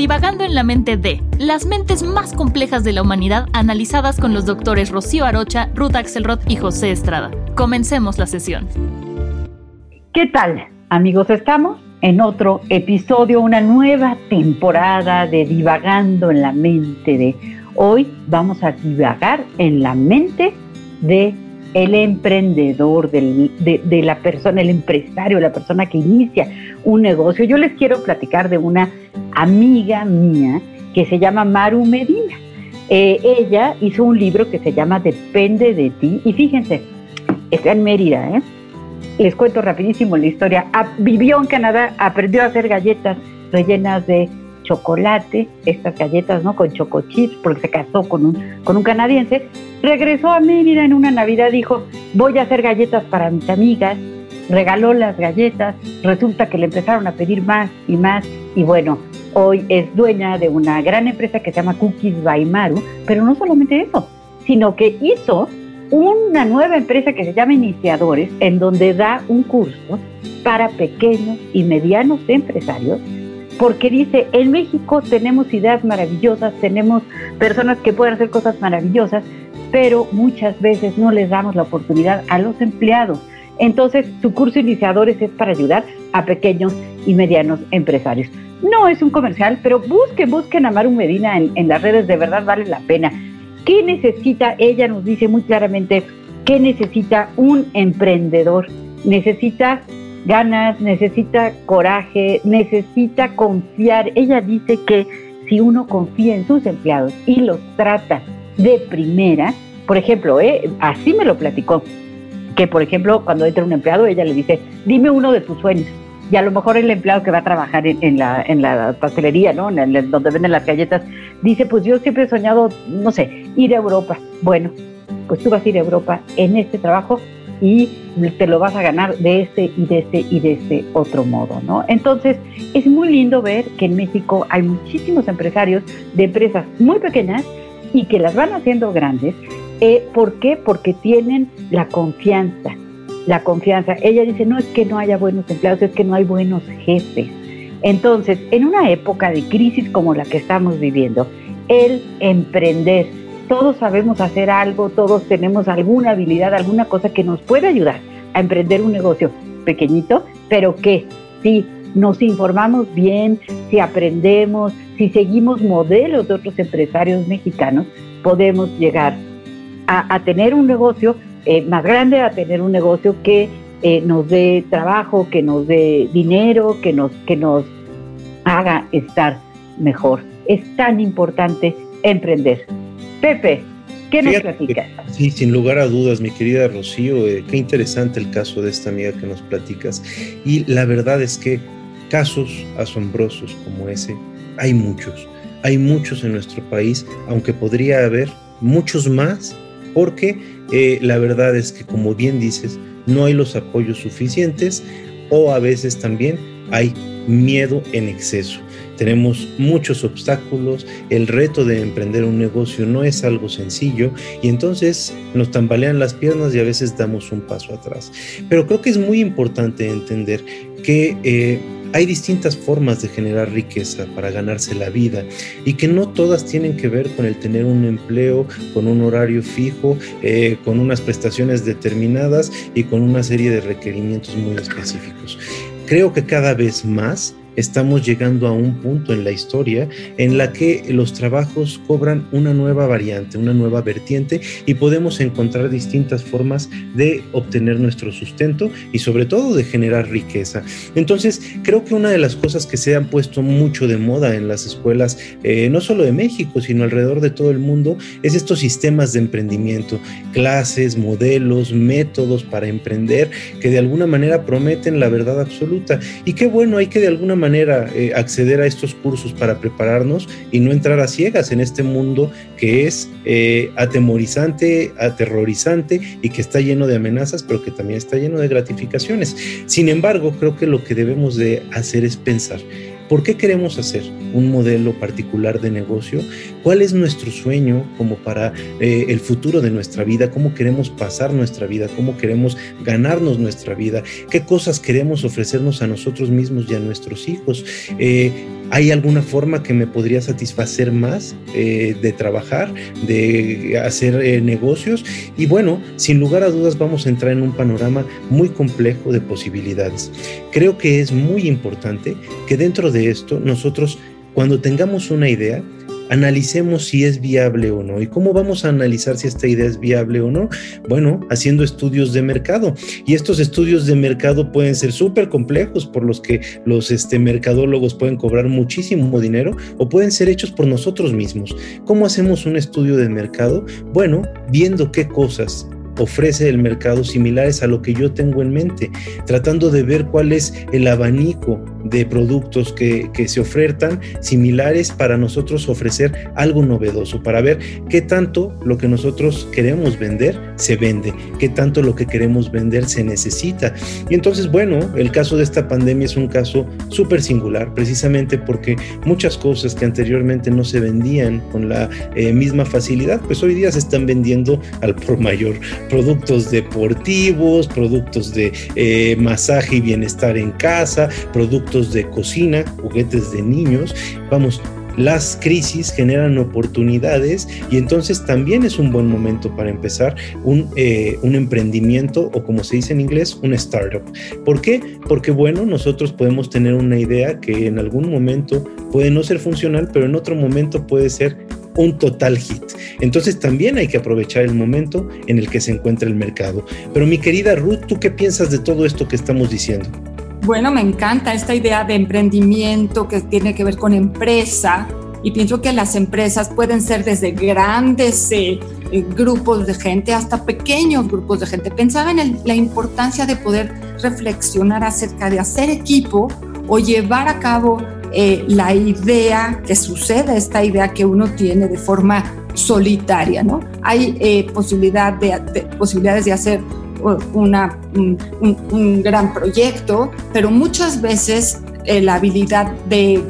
Divagando en la mente de las mentes más complejas de la humanidad analizadas con los doctores Rocío Arocha, Ruth Axelrod y José Estrada. Comencemos la sesión. ¿Qué tal, amigos? Estamos en otro episodio, una nueva temporada de Divagando en la mente de hoy vamos a divagar en la mente de el emprendedor, de, la persona, el empresario, la persona que inicia un negocio. Yo les quiero platicar de una amiga mía que se llama Maru Medina. Eh, ella hizo un libro que se llama Depende de ti y fíjense, está en Mérida, ¿eh? les cuento rapidísimo la historia. Ah, vivió en Canadá, aprendió a hacer galletas rellenas de chocolate, estas galletas, ¿no? Con choco chips, porque se casó con un, con un canadiense. Regresó a Mérida en una Navidad, dijo, voy a hacer galletas para mis amigas. Regaló las galletas, resulta que le empezaron a pedir más y más. Y bueno, hoy es dueña de una gran empresa que se llama Cookies by Maru, pero no solamente eso, sino que hizo una nueva empresa que se llama Iniciadores, en donde da un curso para pequeños y medianos empresarios, porque dice, en México tenemos ideas maravillosas, tenemos personas que pueden hacer cosas maravillosas, pero muchas veces no les damos la oportunidad a los empleados. Entonces, su curso Iniciadores es para ayudar a pequeños y medianos empresarios. No es un comercial, pero busquen, busquen a Maru Medina en, las redes, de verdad vale la pena. ¿Qué necesita? Ella nos dice muy claramente qué necesita un emprendedor. Necesita ganas, necesita coraje, necesita confiar. Ella dice que si uno confía en sus empleados y los trata de primera, por ejemplo, ¿eh? así me lo platicó, que por ejemplo cuando entra un empleado ella le dice, dime uno de tus sueños y a lo mejor el empleado que va a trabajar en, la, en la pastelería, ¿no? En donde venden las galletas, dice, pues yo siempre he soñado, no sé, ir a Europa. Bueno, pues tú vas a ir a Europa en este trabajo y te lo vas a ganar de este y de este y de este otro modo, ¿no? Entonces, es muy lindo ver que en México hay muchísimos empresarios de empresas muy pequeñas y que las van haciendo grandes. Eh, ¿Por qué? Porque tienen la confianza, la confianza. Ella dice, no es que no haya buenos empleados, es que no hay buenos jefes. Entonces, en una época de crisis como la que estamos viviendo, el emprender, todos sabemos hacer algo, todos tenemos alguna habilidad, alguna cosa que nos puede ayudar a emprender un negocio pequeñito, pero que si nos informamos bien, si aprendemos, si seguimos modelos de otros empresarios mexicanos, podemos llegar a, a tener un negocio eh, más grande a tener un negocio que eh, nos dé trabajo, que nos dé dinero, que nos, que nos haga estar mejor. Es tan importante emprender. Pepe, ¿qué nos platicas? Sí, sin lugar a dudas, mi querida Rocío, eh, qué interesante el caso de esta amiga que nos platicas. Y la verdad es que casos asombrosos como ese hay muchos. Hay muchos en nuestro país, aunque podría haber muchos más, porque eh, la verdad es que, como bien dices, no hay los apoyos suficientes o a veces también hay miedo en exceso. Tenemos muchos obstáculos, el reto de emprender un negocio no es algo sencillo y entonces nos tambalean las piernas y a veces damos un paso atrás. Pero creo que es muy importante entender que eh, hay distintas formas de generar riqueza para ganarse la vida y que no todas tienen que ver con el tener un empleo, con un horario fijo, eh, con unas prestaciones determinadas y con una serie de requerimientos muy específicos. Creo que cada vez más estamos llegando a un punto en la historia en la que los trabajos cobran una nueva variante, una nueva vertiente y podemos encontrar distintas formas de obtener nuestro sustento y sobre todo de generar riqueza. Entonces, creo que una de las cosas que se han puesto mucho de moda en las escuelas, eh, no solo de México, sino alrededor de todo el mundo, es estos sistemas de emprendimiento, clases, modelos, métodos para emprender que de alguna manera prometen la verdad absoluta. Y qué bueno, hay que de alguna manera eh, acceder a estos cursos para prepararnos y no entrar a ciegas en este mundo que es eh, atemorizante, aterrorizante y que está lleno de amenazas, pero que también está lleno de gratificaciones. Sin embargo, creo que lo que debemos de hacer es pensar ¿Por qué queremos hacer un modelo particular de negocio? ¿Cuál es nuestro sueño como para eh, el futuro de nuestra vida? ¿Cómo queremos pasar nuestra vida? ¿Cómo queremos ganarnos nuestra vida? ¿Qué cosas queremos ofrecernos a nosotros mismos y a nuestros hijos? Eh, ¿Hay alguna forma que me podría satisfacer más eh, de trabajar, de hacer eh, negocios? Y bueno, sin lugar a dudas vamos a entrar en un panorama muy complejo de posibilidades. Creo que es muy importante que dentro de esto nosotros, cuando tengamos una idea, analicemos si es viable o no. ¿Y cómo vamos a analizar si esta idea es viable o no? Bueno, haciendo estudios de mercado. Y estos estudios de mercado pueden ser súper complejos por los que los este, mercadólogos pueden cobrar muchísimo dinero o pueden ser hechos por nosotros mismos. ¿Cómo hacemos un estudio de mercado? Bueno, viendo qué cosas ofrece el mercado similares a lo que yo tengo en mente, tratando de ver cuál es el abanico de productos que, que, se ofertan similares para nosotros ofrecer algo novedoso, para ver qué tanto lo que nosotros queremos vender se vende, qué tanto lo que queremos vender se necesita. Y entonces, bueno, el caso de esta pandemia es un caso súper singular, precisamente porque muchas cosas que anteriormente no se vendían con la eh, misma facilidad, pues hoy día se están vendiendo al por mayor productos deportivos, productos de eh, masaje y bienestar en casa, productos de cocina, juguetes de niños. Vamos, las crisis generan oportunidades y entonces también es un buen momento para empezar un, eh, un, emprendimiento o como se dice en inglés, un startup. ¿Por qué? Porque bueno, nosotros podemos tener una idea que en algún momento puede no ser funcional, pero en otro momento puede ser un total hit. Entonces también hay que aprovechar el momento en el que se encuentra el mercado. Pero mi querida Ruth, ¿tú qué piensas de todo esto que estamos diciendo? Bueno, me encanta esta idea de emprendimiento que tiene que ver con empresa y pienso que las empresas pueden ser desde grandes eh, grupos de gente hasta pequeños grupos de gente. Pensaba en la importancia de poder reflexionar acerca de hacer equipo o llevar a cabo eh, la idea que sucede, esta idea que uno tiene de forma solitaria, ¿no? Hay eh, posibilidad de, posibilidades de hacer una, un, gran proyecto, pero muchas veces eh, la habilidad de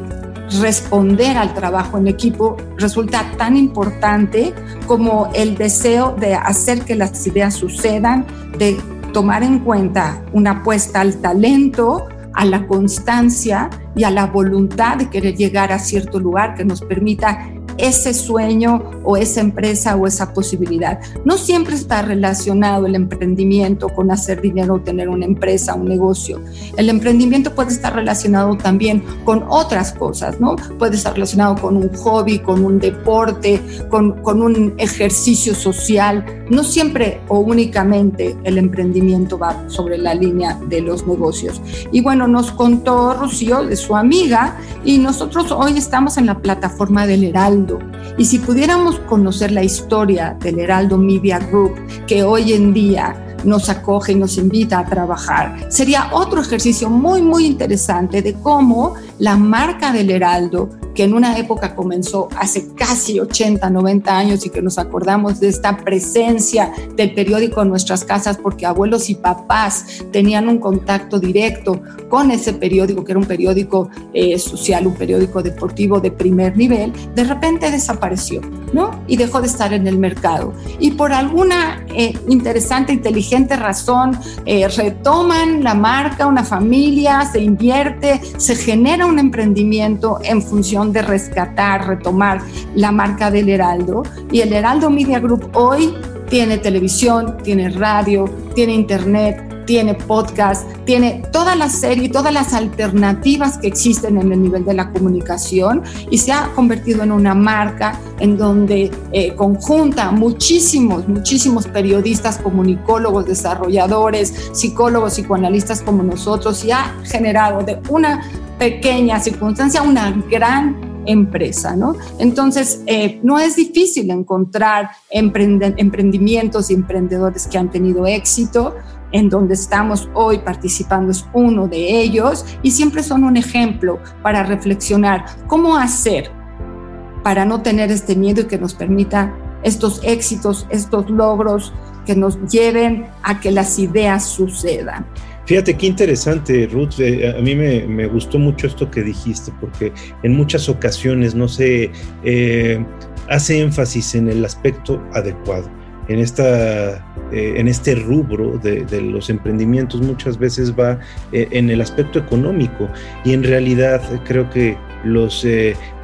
responder al trabajo en equipo resulta tan importante como el deseo de hacer que las ideas sucedan, de tomar en cuenta una apuesta al talento, a la constancia y a la voluntad de querer llegar a cierto lugar que nos permita ese sueño o esa empresa o esa posibilidad. No siempre está relacionado el emprendimiento con hacer dinero o tener una empresa, un negocio. El emprendimiento puede estar relacionado también con otras cosas, ¿no? Puede estar relacionado con un hobby, con un deporte, con, con un ejercicio social. No siempre o únicamente el emprendimiento va sobre la línea de los negocios. Y bueno, nos contó Rocío de su amiga y nosotros hoy estamos en la plataforma del Heraldo y si pudiéramos conocer la historia del Heraldo Media Group, que hoy en día nos acoge y nos invita a trabajar. Sería otro ejercicio muy, muy interesante de cómo la marca del Heraldo que en una época comenzó hace casi 80, 90 años y que nos acordamos de esta presencia del periódico en nuestras casas porque abuelos y papás tenían un contacto directo con ese periódico, que era un periódico eh, social, un periódico deportivo de primer nivel, de repente desapareció, ¿no? Y dejó de estar en el mercado. Y por alguna eh, interesante, inteligente razón, eh, retoman la marca, una familia, se invierte, se genera un emprendimiento en función de rescatar, retomar la marca del Heraldo. Y el Heraldo Media Group hoy tiene televisión, tiene radio, tiene internet, tiene podcast, tiene toda la serie, todas las alternativas que existen en el nivel de la comunicación y se ha convertido en una marca en donde eh, conjunta muchísimos, muchísimos periodistas, comunicólogos, desarrolladores, psicólogos, psicoanalistas como nosotros y ha generado de una pequeña circunstancia una gran empresa, ¿no? Entonces, eh, no es difícil encontrar emprendimientos y emprendedores que han tenido éxito. En donde estamos hoy participando es uno de ellos y siempre son un ejemplo para reflexionar cómo hacer para no tener este miedo y que nos permita estos éxitos, estos logros que nos lleven a que las ideas sucedan. Fíjate qué interesante, Ruth. Eh, a mí me, gustó mucho esto que dijiste, porque en muchas ocasiones no se eh, hace énfasis en el aspecto adecuado. En, esta, eh, en este rubro de, los emprendimientos muchas veces va en el aspecto económico y en realidad creo que los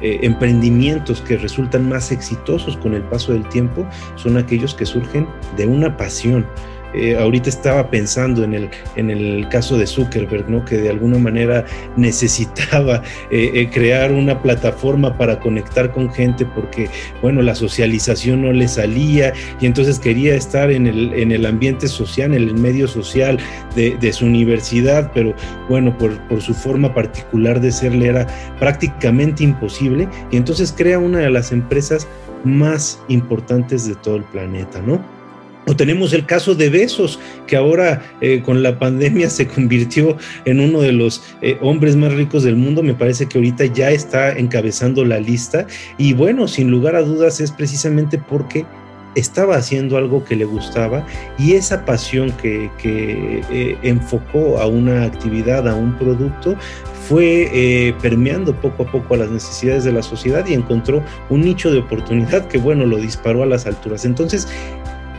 emprendimientos que resultan más exitosos con el paso del tiempo son aquellos que surgen de una pasión, eh, ahorita estaba pensando en el, en el caso de Zuckerberg, ¿no? que de alguna manera necesitaba eh, eh, crear una plataforma para conectar con gente porque, bueno, la socialización no le salía y entonces quería estar en el, en el ambiente social, en el medio social de, de su universidad, pero bueno, por, por su forma particular de ser le era prácticamente imposible y entonces crea una de las empresas más importantes de todo el planeta, ¿no? O tenemos el caso de Besos, que ahora eh, con la pandemia se convirtió en uno de los eh, hombres más ricos del mundo. Me parece que ahorita ya está encabezando la lista. Y bueno, sin lugar a dudas es precisamente porque estaba haciendo algo que le gustaba y esa pasión que, eh, enfocó a una actividad, a un producto, fue permeando poco a poco a las necesidades de la sociedad y encontró un nicho de oportunidad que, bueno, lo disparó a las alturas. Entonces,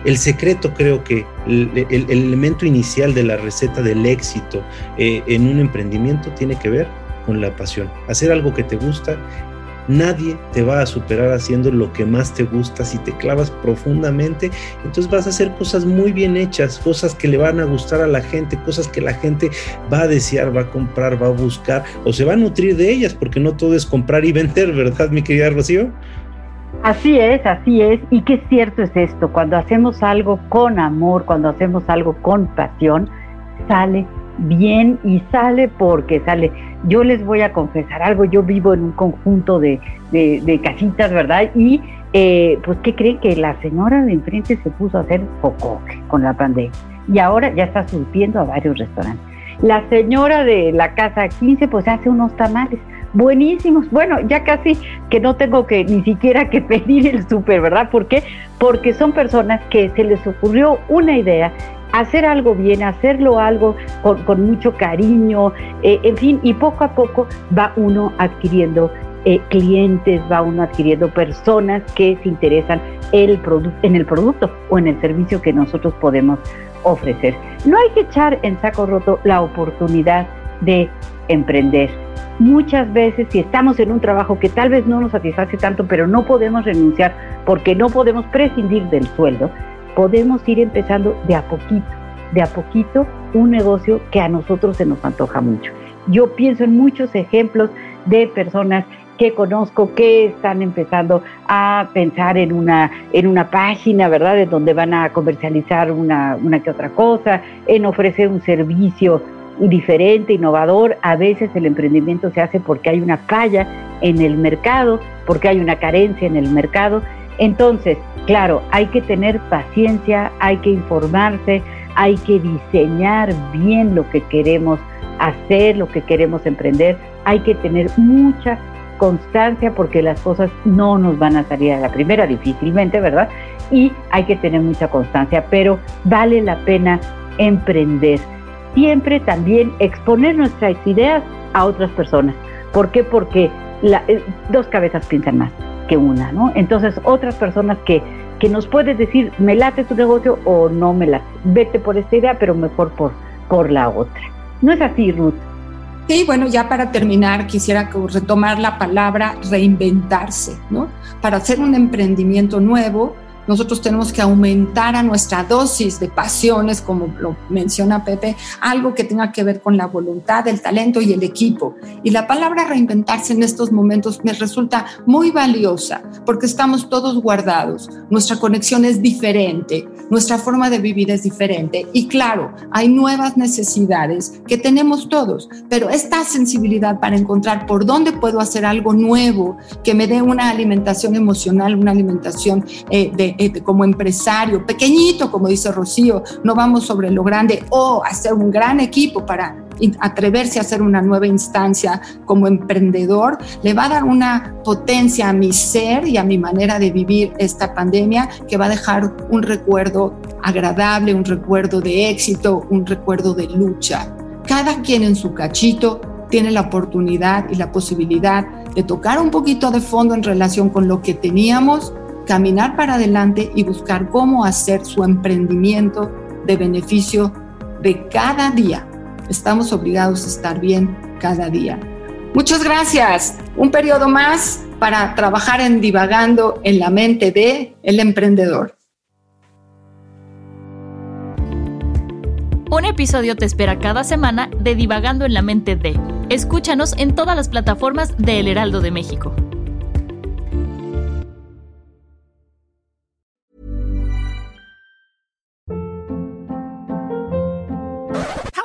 el secreto creo que el, elemento inicial de la receta del éxito eh, en un emprendimiento tiene que ver con la pasión. Hacer algo que te gusta. Nadie te va a superar haciendo lo que más te gusta. Si te clavas profundamente, entonces vas a hacer cosas muy bien hechas, cosas que le van a gustar a la gente, cosas que la gente va a desear, va a comprar, va a buscar o se va a nutrir de ellas, porque no todo es comprar y vender, ¿verdad, mi querida Rocío? Así es, así es. Y qué cierto es esto, cuando hacemos algo con amor, cuando hacemos algo con pasión, sale bien y sale porque sale. Yo les voy a confesar algo, yo vivo en un conjunto de, de, casitas, ¿verdad? Y eh, pues, ¿qué creen? Que la señora de enfrente se puso a hacer focoque con la pandemia y ahora ya está surtiendo a varios restaurantes. La señora de la casa 15 pues hace unos tamales buenísimos. Bueno, ya casi que no tengo que ni siquiera que pedir el súper, ¿verdad? ¿Por qué? Porque son personas que se les ocurrió una idea hacer algo bien, hacerlo algo con, mucho cariño, eh, en fin, y poco a poco va uno adquiriendo eh, clientes, va uno adquiriendo personas que se interesan el en el producto o en el servicio que nosotros podemos ofrecer. No hay que echar en saco roto la oportunidad de emprender muchas veces si estamos en un trabajo que tal vez no nos satisface tanto, pero no podemos renunciar porque no podemos prescindir del sueldo, podemos ir empezando de a poquito, de a poquito un negocio que a nosotros se nos antoja mucho. Yo pienso en muchos ejemplos de personas que conozco que están empezando a pensar en una, en una página, ¿verdad?, en donde van a comercializar una, una que otra cosa, en ofrecer un servicio diferente, innovador. A veces el emprendimiento se hace porque hay una falla en el mercado, porque hay una carencia en el mercado. Entonces, claro, hay que tener paciencia, hay que informarse, hay que diseñar bien lo que queremos hacer, lo que queremos emprender. Hay que tener mucha constancia porque las cosas no nos van a salir a la primera difícilmente, ¿verdad? Y hay que tener mucha constancia, pero vale la pena emprender siempre también exponer nuestras ideas a otras personas. ¿Por qué? Porque eh, dos cabezas piensan más que una, ¿no? Entonces, otras personas que, que nos pueden decir, me late tu negocio o no me late, vete por esta idea, pero mejor por, por la otra. ¿No es así, Ruth? Sí, bueno, ya para terminar, quisiera retomar la palabra reinventarse, ¿no? Para hacer un emprendimiento nuevo, nosotros tenemos que aumentar a nuestra dosis de pasiones, como lo menciona Pepe, algo que tenga que ver con la voluntad, el talento y el equipo. Y la palabra reinventarse en estos momentos me resulta muy valiosa porque estamos todos guardados, nuestra conexión es diferente, nuestra forma de vivir es diferente y claro, hay nuevas necesidades que tenemos todos, pero esta sensibilidad para encontrar por dónde puedo hacer algo nuevo que me dé una alimentación emocional, una alimentación eh, de eh, como empresario, pequeñito, como dice Rocío, no vamos sobre lo grande o hacer un gran equipo para atreverse a hacer una nueva instancia como emprendedor, le va a dar una potencia a mi ser y a mi manera de vivir esta pandemia que va a dejar un recuerdo agradable, un recuerdo de éxito, un recuerdo de lucha. Cada quien en su cachito tiene la oportunidad y la posibilidad de tocar un poquito de fondo en relación con lo que teníamos caminar para adelante y buscar cómo hacer su emprendimiento de beneficio de cada día. Estamos obligados a estar bien cada día. Muchas gracias. Un periodo más para trabajar en divagando en la mente de el emprendedor. Un episodio te espera cada semana de Divagando en la mente de. Escúchanos en todas las plataformas de El Heraldo de México.